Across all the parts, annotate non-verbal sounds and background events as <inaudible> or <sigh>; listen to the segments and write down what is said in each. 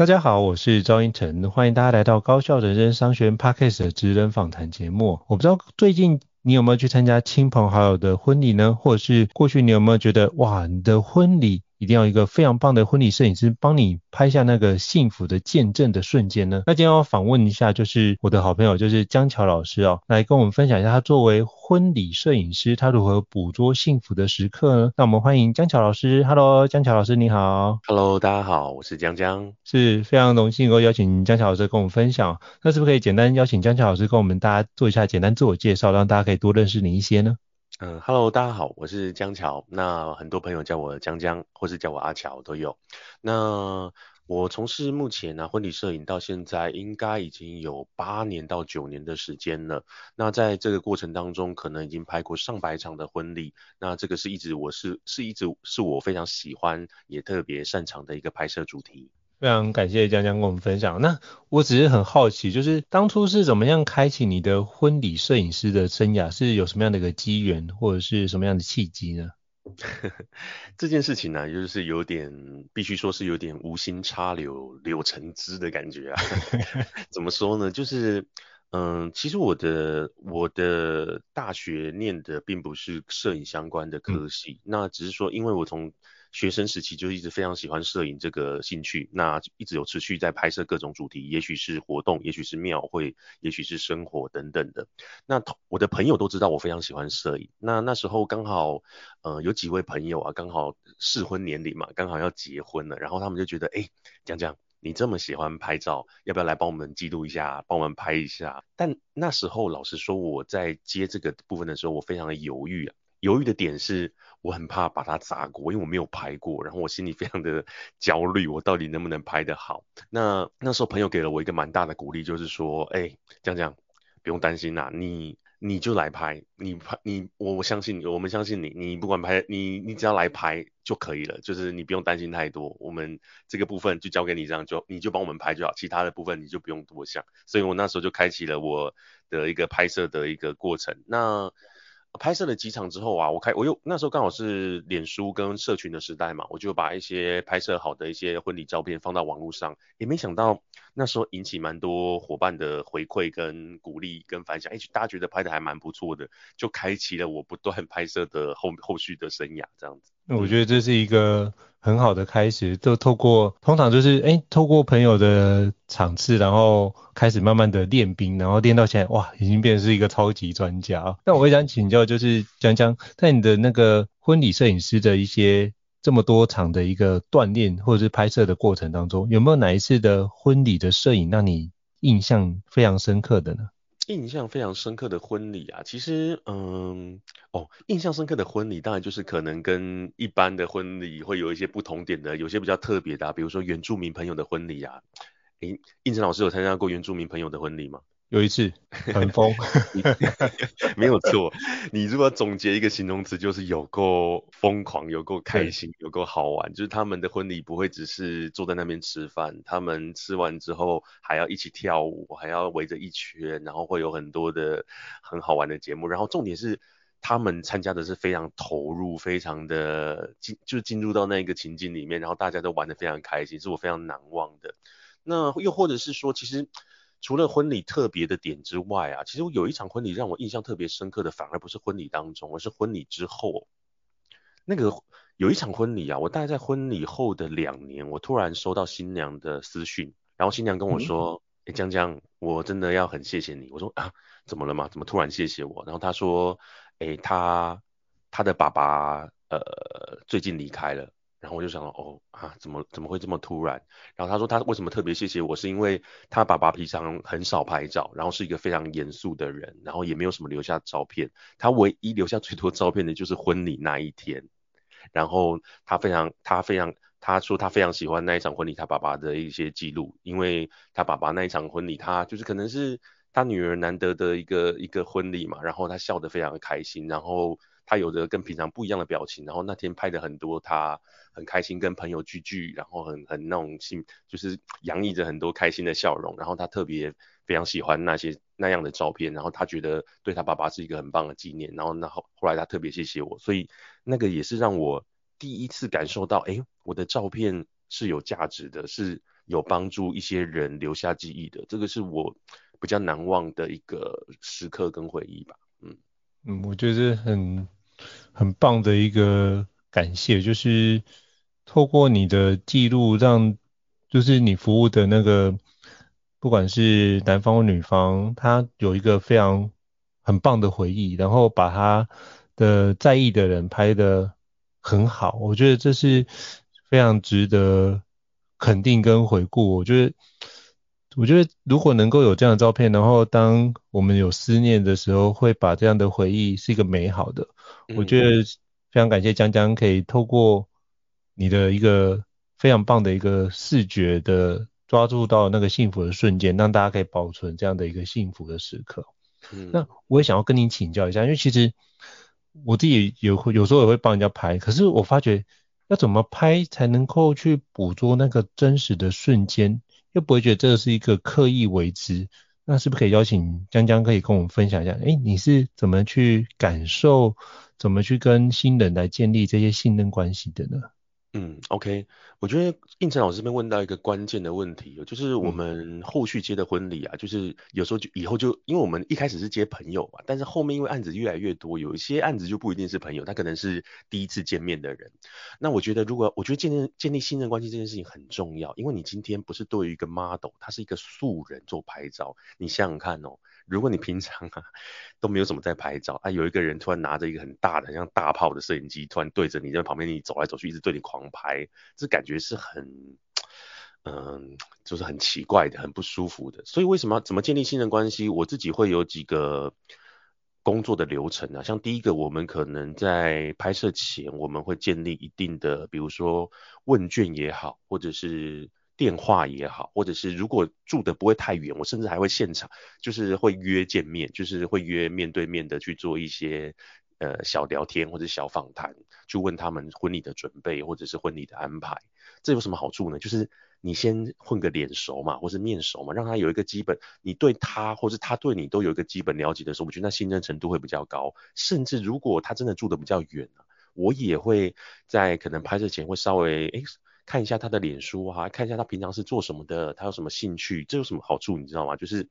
大家好，我是赵英成，欢迎大家来到高效人生商学院 Podcast 的职人访谈节目。我不知道最近你有没有去参加亲朋好友的婚礼呢？或者是过去你有没有觉得哇，你的婚礼一定要一个非常棒的婚礼摄影师帮你拍下那个幸福的见证的瞬间呢？那今天要访问一下，就是我的好朋友，就是江桥老师哦，来跟我们分享一下他作为婚礼摄影师，他如何捕捉幸福的时刻呢？那我们欢迎江桥老师。Hello，江桥老师你好。Hello，大家好，我是江江，是非常荣幸能够邀请江桥老师跟我们分享。那是不是可以简单邀请江桥老师跟我们大家做一下简单自我介绍，让大家可以多认识你一些呢？嗯，Hello，大家好，我是江桥。那很多朋友叫我江江，或是叫我阿桥都有。那我从事目前呢、婚礼摄影到现在，应该已经有八年到九年的时间了。那在这个过程当中，可能已经拍过上百场的婚礼。那这个是一直我是是一直是我非常喜欢也特别擅长的一个拍摄主题。非常感谢江江跟我们分享。那我只是很好奇，就是当初是怎么样开启你的婚礼摄影师的生涯？是有什么样的一个机缘，或者是什么样的契机呢？<laughs> 这件事情呢、就是有点必须说是有点无心插柳柳成枝的感觉啊。<laughs> 怎么说呢？就是嗯，其实我的我的大学念的并不是摄影相关的科系，那只是说因为我从学生时期就一直非常喜欢摄影这个兴趣，那一直有持续在拍摄各种主题，也许是活动，也许是庙会，也许是生活等等的。那我的朋友都知道我非常喜欢摄影。那那时候刚好，呃，有几位朋友啊，刚好适婚年龄嘛，刚好要结婚了，然后他们就觉得，哎，江江，你这么喜欢拍照，要不要来帮我们记录一下，帮我们拍一下？但那时候老实说，我在接这个部分的时候，我非常的犹豫啊。犹豫的点是，我很怕把它砸过，因为我没有拍过，然后我心里非常的 <laughs> 焦虑，我到底能不能拍得好？那那时候朋友给了我一个蛮大的鼓励，就是说，哎、欸，这样这样，不用担心啦，你你就来拍，你拍你，我我相信你，我们相信你，你不管拍，你你只要来拍就可以了，就是你不用担心太多，我们这个部分就交给你，这样就你就帮我们拍就好，其他的部分你就不用多想。所以我那时候就开启了我的一个拍摄的一个过程。那拍摄了几场之后啊，我开我又那时候刚好是脸书跟社群的时代嘛，我就把一些拍摄好的一些婚礼照片放到网络上，也没想到那时候引起蛮多伙伴的回馈跟鼓励跟反响，哎，大家觉得拍的还蛮不错的，就开启了我不断 <laughs> 拍摄的后后续的生涯这样子。那我觉得这是一个。很好的开始，就透过通常就是哎，透过朋友的场次，然后开始慢慢的练兵，然后练到现在，哇，已经变成是一个超级专家。那我也想请教，就是江江，在你的那个婚礼摄影师的一些这么多场的一个锻炼或者是拍摄的过程当中，有没有哪一次的婚礼的摄影让你印象非常深刻的呢？印象非常深刻的婚礼啊，其实，嗯，哦，印象深刻的婚礼，当然就是可能跟一般的婚礼会有一些不同点的，有些比较特别的啊，比如说原住民朋友的婚礼啊。诶，应成老师有参加过原住民朋友的婚礼吗？有一次 <laughs> 很疯，<laughs> 没有错。你如果总结一个形容词，就是有够疯狂，有够开心，有够好玩。就是他们的婚礼不会只是坐在那边吃饭，他们吃完之后还要一起跳舞，还要围着一圈，然后会有很多的很好玩的节目。然后重点是他们参加的是非常投入，非常的进，就进入到那个情境里面，然后大家都玩得非常开心，是我非常难忘的。那又或者是说，其实。除了婚礼特别的点之外啊，其实我有一场婚礼让我印象特别深刻的，反而不是婚礼当中，而是婚礼之后。那个有一场婚礼啊，我大概在婚礼后的两年，我突然收到新娘的私讯，然后新娘跟我说：“哎、嗯，江江，我真的要很谢谢你。”我说：“啊，怎么了吗？怎么突然谢谢我？”然后她说：“哎，他他的爸爸呃最近离开了。”然后我就想到，哦啊，怎么怎么会这么突然？然后他说他为什么特别谢谢我，是因为他爸爸平常很少拍照，然后是一个非常严肃的人，然后也没有什么留下照片。他唯一留下最多照片的就是婚礼那一天。然后他非常他非常他说他非常喜欢那一场婚礼他爸爸的一些记录，因为他爸爸那一场婚礼他就是可能是他女儿难得的一个一个婚礼嘛，然后他笑得非常开心，然后。他有着跟平常不一样的表情，然后那天拍的很多，他很开心跟朋友聚聚，然后很很那种心，就是洋溢着很多开心的笑容，然后他特别非常喜欢那些那样的照片，然后他觉得对他爸爸是一个很棒的纪念，然后那后后来他特别谢谢我，所以那个也是让我第一次感受到，哎，我的照片是有价值的，是有帮助一些人留下记忆的，这个是我比较难忘的一个时刻跟回忆吧，嗯嗯，我觉得很。很棒的一个感谢，就是透过你的记录，让就是你服务的那个，不管是男方或女方，他有一个非常很棒的回忆，然后把他的在意的人拍得很好，我觉得这是非常值得肯定跟回顾。我觉得。我觉得如果能够有这样的照片，然后当我们有思念的时候，会把这样的回忆是一个美好的。嗯、我觉得非常感谢江江可以透过你的一个非常棒的一个视觉的抓住到那个幸福的瞬间，让大家可以保存这样的一个幸福的时刻。嗯、那我也想要跟你请教一下，因为其实我自己有有时候也会帮人家拍，可是我发觉要怎么拍才能够去捕捉那个真实的瞬间？又不会觉得这是一个刻意为之，那是不是可以邀请江江可以跟我们分享一下？哎，你是怎么去感受，怎么去跟新人来建立这些信任关系的呢？嗯，OK，我觉得应成老师这边问到一个关键的问题，就是我们后续接的婚礼啊，嗯、就是有时候就以后就，因为我们一开始是接朋友嘛，但是后面因为案子越来越多，有一些案子就不一定是朋友，他可能是第一次见面的人。那我觉得，如果我觉得建立建立信任关系这件事情很重要，因为你今天不是对于一个 model，他是一个素人做拍照，你想想看哦。如果你平常啊都没有怎么在拍照啊，有一个人突然拿着一个很大的像大炮的摄影机，突然对着你在旁边，你走来走去，一直对你狂拍，这感觉是很，嗯，就是很奇怪的，很不舒服的。所以为什么怎么建立信任关系？我自己会有几个工作的流程啊，像第一个，我们可能在拍摄前，我们会建立一定的，比如说问卷也好，或者是。电话也好，或者是如果住的不会太远，我甚至还会现场，就是会约见面，就是会约面对面的去做一些呃小聊天或者小访谈，去问他们婚礼的准备或者是婚礼的安排。这有什么好处呢？就是你先混个脸熟嘛，或是面熟嘛，让他有一个基本，你对他或是他对你都有一个基本了解的时候，我觉得那信任程度会比较高。甚至如果他真的住的比较远，我也会在可能拍摄前会稍微诶。看一下他的脸书啊，看一下他平常是做什么的，他有什么兴趣，这有什么好处，你知道吗？就是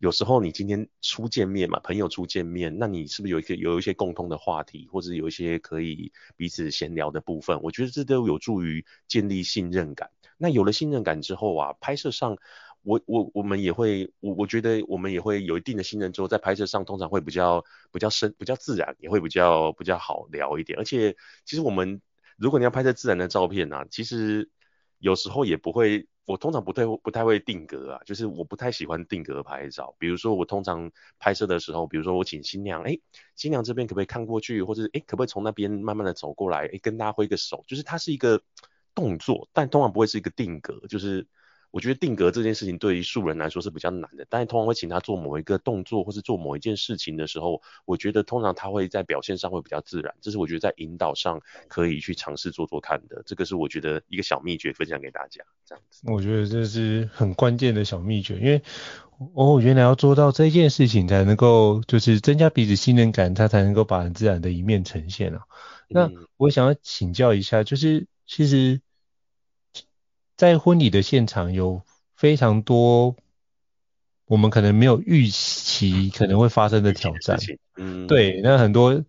有时候你今天初见面嘛，朋友初见面，那你是不是有一些有一些共通的话题，或者有一些可以彼此闲聊的部分？我觉得这都有助于建立信任感。那有了信任感之后啊，拍摄上我我我们也会，我我觉得我们也会有一定的信任之后，在拍摄上通常会比较比较深，比较自然，也会比较比较好聊一点。而且其实我们。如果你要拍摄自然的照片啊，其实有时候也不会，我通常不太不太会定格啊，就是我不太喜欢定格拍照。比如说我通常拍摄的时候，比如说我请新娘，哎，新娘这边可不可以看过去，或者是哎，可不可以从那边慢慢的走过来，哎，跟大家挥个手，就是它是一个动作，但通常不会是一个定格，就是我觉得定格这件事情对于素人来说是比较难的，但是通常会请他做某一个动作或是做某一件事情的时候，我觉得通常他会在表现上会比较自然，这是我觉得在引导上可以去尝试做做看的，这个是我觉得一个小秘诀分享给大家，这样子。我觉得这是很关键的小秘诀，因为哦，原来要做到这件事情才能够就是增加彼此信任感，他才能够把很自然的一面呈现啊。那我想要请教一下，就是其实。在婚礼的现场有非常多我们可能没有预期可能会发生的挑战，嗯，对，那很多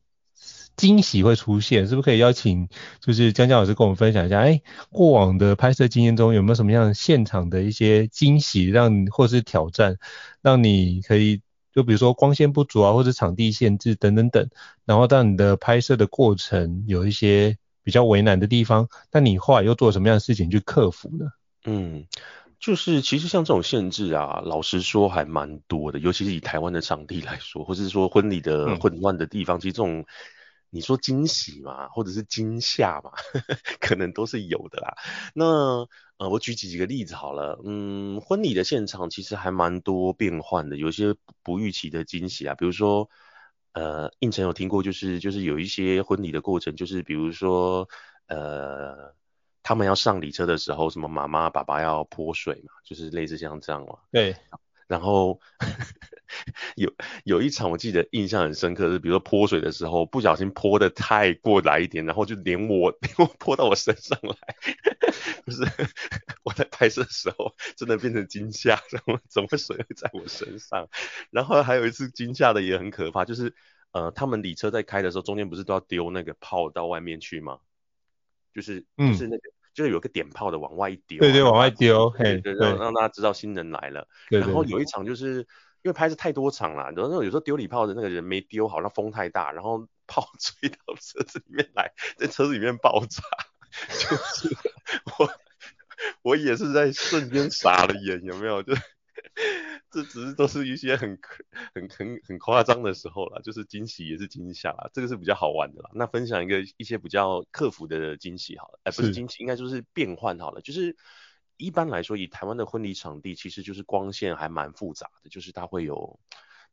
惊喜会出现，是不是可以邀请就是江江老师跟我们分享一下，哎，过往的拍摄经验中有没有什么样现场的一些惊喜，让或是挑战，让你可以就比如说光线不足啊，或者场地限制等等等，然后让你的拍摄的过程有一些。比较为难的地方，那你后来又做什么样的事情去克服呢？嗯，就是其实像这种限制啊，老实说还蛮多的，尤其是以台湾的场地来说，或者是说婚礼的混乱的地方，嗯、其实这种你说惊喜嘛，或者是惊吓嘛呵呵，<laughs> 可能都是有的啦。那呃，我举几几个例子好了，嗯，婚礼的现场其实还蛮多变换的，有些不预期的惊喜啊，比如说。呃，应承有听过，就是就是有一些婚礼的过程，就是比如说，呃，他们要上礼车的时候，什么妈妈爸爸要泼水嘛，就是类似像这样嘛。对。然后有有一场我记得印象很深刻，是比如说泼水的时候，不小心泼的太过来一点，然后就连我 <laughs> 连我泼到我身上来，就是我在拍摄的时候真的变成惊吓，<laughs> 然后怎么水会在我身上？然后还有一次惊吓的也很可怕，就是呃他们礼车在开的时候，中间不是都要丢那个炮到外面去吗？就是就是那个。嗯就是有个点炮的往外丢，对对，往外丢，嘿，对，让让大家知道新人来了。然后有一场就是因为拍摄太多场了，然后有时候丢礼炮的那个人没丢好，那风太大，然后炮 <laughs> 吹到车子里面来，在车子里面爆炸。就是 <laughs> 我 <laughs> 我也是在瞬间傻了眼，有没有？就。这只是都是一些很很很很夸张的时候啦，就是惊喜也是惊吓啦，这个是比较好玩的啦。那分享一个一些比较克服的惊喜好了，哎，不是惊喜，应该就是变换好了。就是一般来说，以台湾的婚礼场地，其实就是光线还蛮复杂的，就是它会有，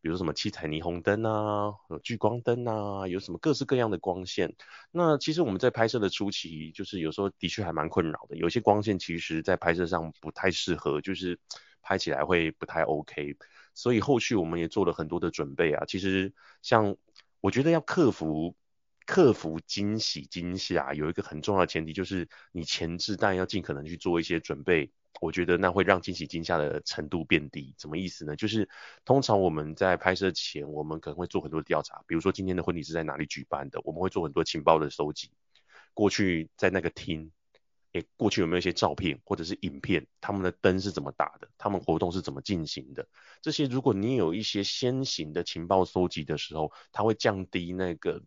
比如什么七彩霓虹灯啊，有聚光灯啊，有什么各式各样的光线。那其实我们在拍摄的初期，就是有时候的确还蛮困扰的，有些光线其实在拍摄上不太适合，就是。拍起来会不太 OK，所以后续我们也做了很多的准备啊。其实像我觉得要克服克服惊喜惊吓，有一个很重要的前提就是你前置，但要尽可能去做一些准备。我觉得那会让惊喜惊吓的程度变低。什么意思呢？就是通常我们在拍摄前，我们可能会做很多调查，比如说今天的婚礼是在哪里举办的，我们会做很多情报的收集。过去在那个厅。诶，过去有没有一些照片或者是影片？他们的灯是怎么打的？他们活动是怎么进行的？这些如果你有一些先行的情报搜集的时候，它会降低那个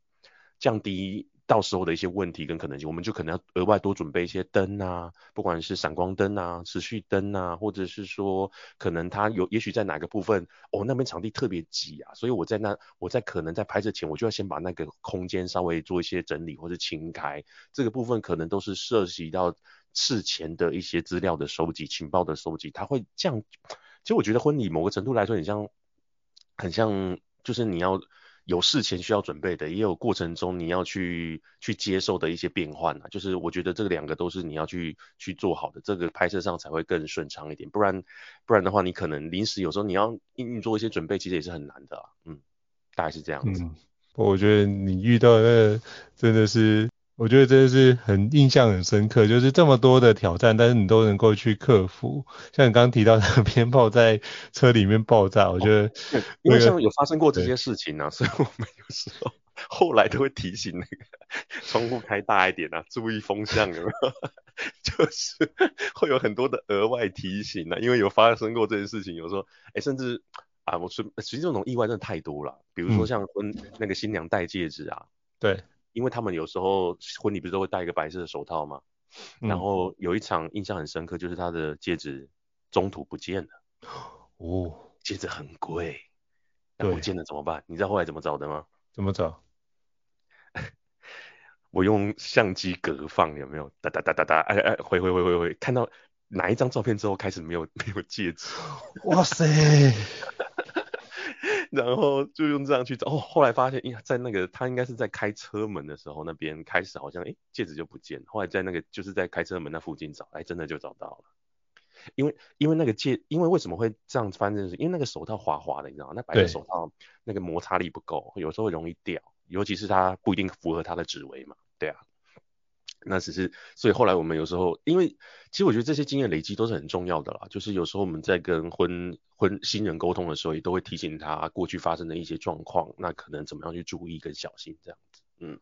降低。到时候的一些问题跟可能性，我们就可能要额外多准备一些灯啊，不管是闪光灯啊、持续灯啊，或者是说可能它有，也许在哪个部分，哦，那边场地特别挤啊，所以我在那，我在可能在拍摄前，我就要先把那个空间稍微做一些整理或者清开，这个部分可能都是涉及到事前的一些资料的收集、情报的收集，它会这样。其实我觉得婚礼某个程度来说，很像，很像，就是你要。有事前需要准备的，也有过程中你要去去接受的一些变换啊，就是我觉得这两个都是你要去去做好的，这个拍摄上才会更顺畅一点，不然不然的话，你可能临时有时候你要硬硬做一些准备，其实也是很难的，嗯，大概是这样子。嗯，我觉得你遇到的真的是。我觉得真的是很印象很深刻，就是这么多的挑战，但是你都能够去克服。像你刚刚提到的 <laughs> 鞭炮在车里面爆炸，我觉得、那个、因为像有发生过这些事情啊，所以我们有时候后来都会提醒那个窗户开大一点啊，注意风向有没有？<laughs> 就是会有很多的额外提醒啊，因为有发生过这件事情，有时候哎，甚至啊，我说其实这种意外真的太多了，比如说像婚、嗯、那个新娘戴戒指啊，对。因为他们有时候婚礼不是都会戴一个白色的手套吗？嗯、然后有一场印象很深刻，就是他的戒指中途不见了。<gasps> 哦，戒指很贵，那不见了怎么办？你知道后来怎么找的吗？怎么找？<laughs> 我用相机隔放有没有？哒哒哒哒哒，哎哎，回回回回回，看到哪一张照片之后开始没有没有戒指。哇塞！<laughs> 然后就用这样去找，哦，后来发现，呀，在那个他应该是在开车门的时候，那边开始好像，哎，戒指就不见。后来在那个就是在开车门那附近找，哎，真的就找到了。因为因为那个戒，因为为什么会这样翻正是？因为那个手套滑滑的，你知道吗？那白色手套那个摩擦力不够，有时候会容易掉，尤其是它不一定符合它的指围嘛。对啊。那只是，所以后来我们有时候，因为其实我觉得这些经验累积都是很重要的啦。就是有时候我们在跟婚婚新人沟通的时候，也都会提醒他过去发生的一些状况，那可能怎么样去注意跟小心这样子。嗯，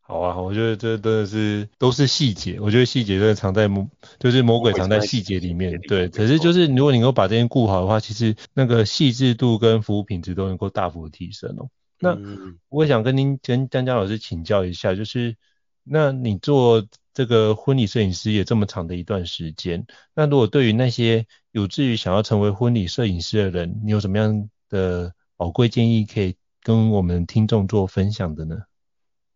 好啊，我觉得这真的是都是细节，我觉得细节真的藏在魔，就是魔鬼藏在细节里面。对，可是就是如果你能够把这些顾好的话，其实那个细致度跟服务品质都能够大幅的提升哦。那我想跟您跟江江老师请教一下，就是。那你做这个婚礼摄影师也这么长的一段时间，那如果对于那些有志于想要成为婚礼摄影师的人，你有什么样的宝贵建议可以跟我们听众做分享的呢？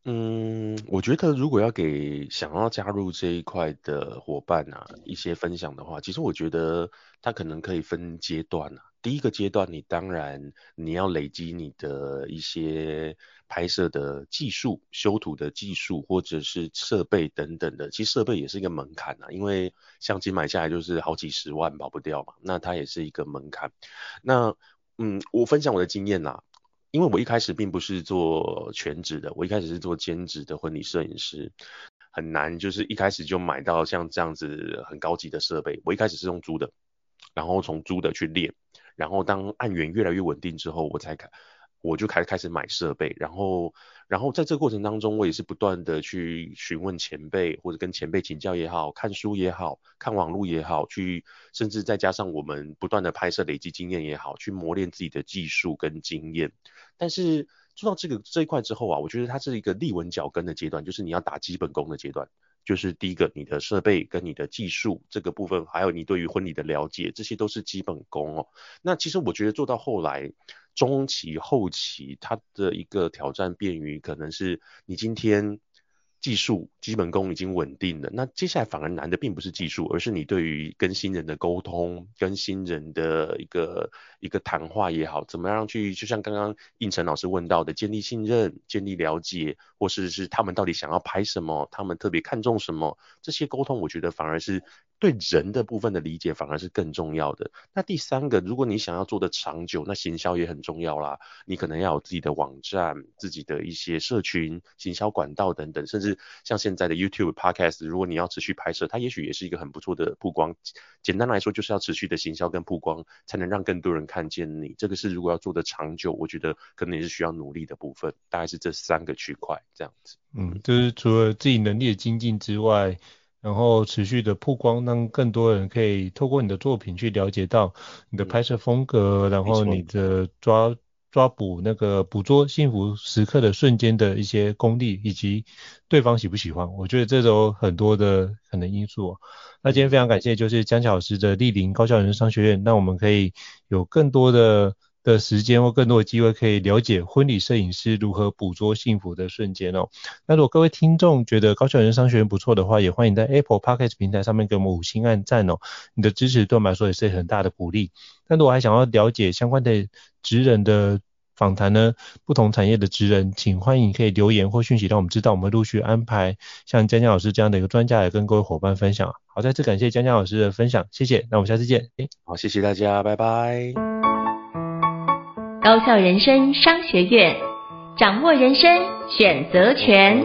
嗯，我觉得如果要给想要加入这一块的伙伴啊一些分享的话，其实我觉得他可能可以分阶段啊。第一个阶段，你当然你要累积你的一些拍摄的技术、修图的技术，或者是设备等等的。其实设备也是一个门槛啊，因为相机买下来就是好几十万跑不掉嘛，那它也是一个门槛。那嗯，我分享我的经验啦，因为我一开始并不是做全职的，我一开始是做兼职的婚礼摄影师，很难就是一开始就买到像这样子很高级的设备。我一开始是用租的，然后从租的去练。然后当案源越来越稳定之后，我才开，我就开开始买设备。然后，然后在这个过程当中，我也是不断的去询问前辈，或者跟前辈请教也好，看书也好，看网络也好，去甚至再加上我们不断的拍摄累积经验也好，去磨练自己的技术跟经验。但是做到这个这一块之后啊，我觉得它是一个立稳脚跟的阶段，就是你要打基本功的阶段。就是第一个，你的设备跟你的技术这个部分，还有你对于婚礼的了解，这些都是基本功哦。那其实我觉得做到后来，中期、后期，它的一个挑战便于可能是你今天。技术基本功已经稳定了，那接下来反而难的并不是技术，而是你对于跟新人的沟通，跟新人的一个一个谈话也好，怎么样去，就像刚刚应成老师问到的，建立信任、建立了解，或是是他们到底想要拍什么，他们特别看重什么，这些沟通，我觉得反而是。对人的部分的理解反而是更重要的。那第三个，如果你想要做的长久，那行销也很重要啦。你可能要有自己的网站、自己的一些社群、行销管道等等，甚至像现在的 YouTube、Podcast，如果你要持续拍摄，它也许也是一个很不错的曝光。简单来说，就是要持续的行销跟曝光，才能让更多人看见你。这个是如果要做的长久，我觉得可能也是需要努力的部分。大概是这三个区块这样子。嗯，就是除了自己能力的精进之外。然后持续的曝光，让更多人可以透过你的作品去了解到你的拍摄风格，嗯、然后你的抓抓捕那个捕捉幸福时刻的瞬间的一些功力，以及对方喜不喜欢，我觉得这都很多的可能因素。那今天非常感谢就是江巧老师的莅临高校人生商学院，那我们可以有更多的。的时间或更多的机会可以了解婚礼摄影师如何捕捉幸福的瞬间哦。那如果各位听众觉得高校人商学院不错的话，也欢迎在 Apple Podcast 平台上面给我们五星按赞哦。你的支持对我们来说也是很大的鼓励。那如果还想要了解相关的职人的访谈呢，不同产业的职人，请欢迎可以留言或讯息让我们知道，我们陆续安排像江江老师这样的一个专家来跟各位伙伴分享。好，再次感谢江江老师的分享，谢谢。那我们下次见。好，谢谢大家，拜拜。高校人生商学院，掌握人生选择权。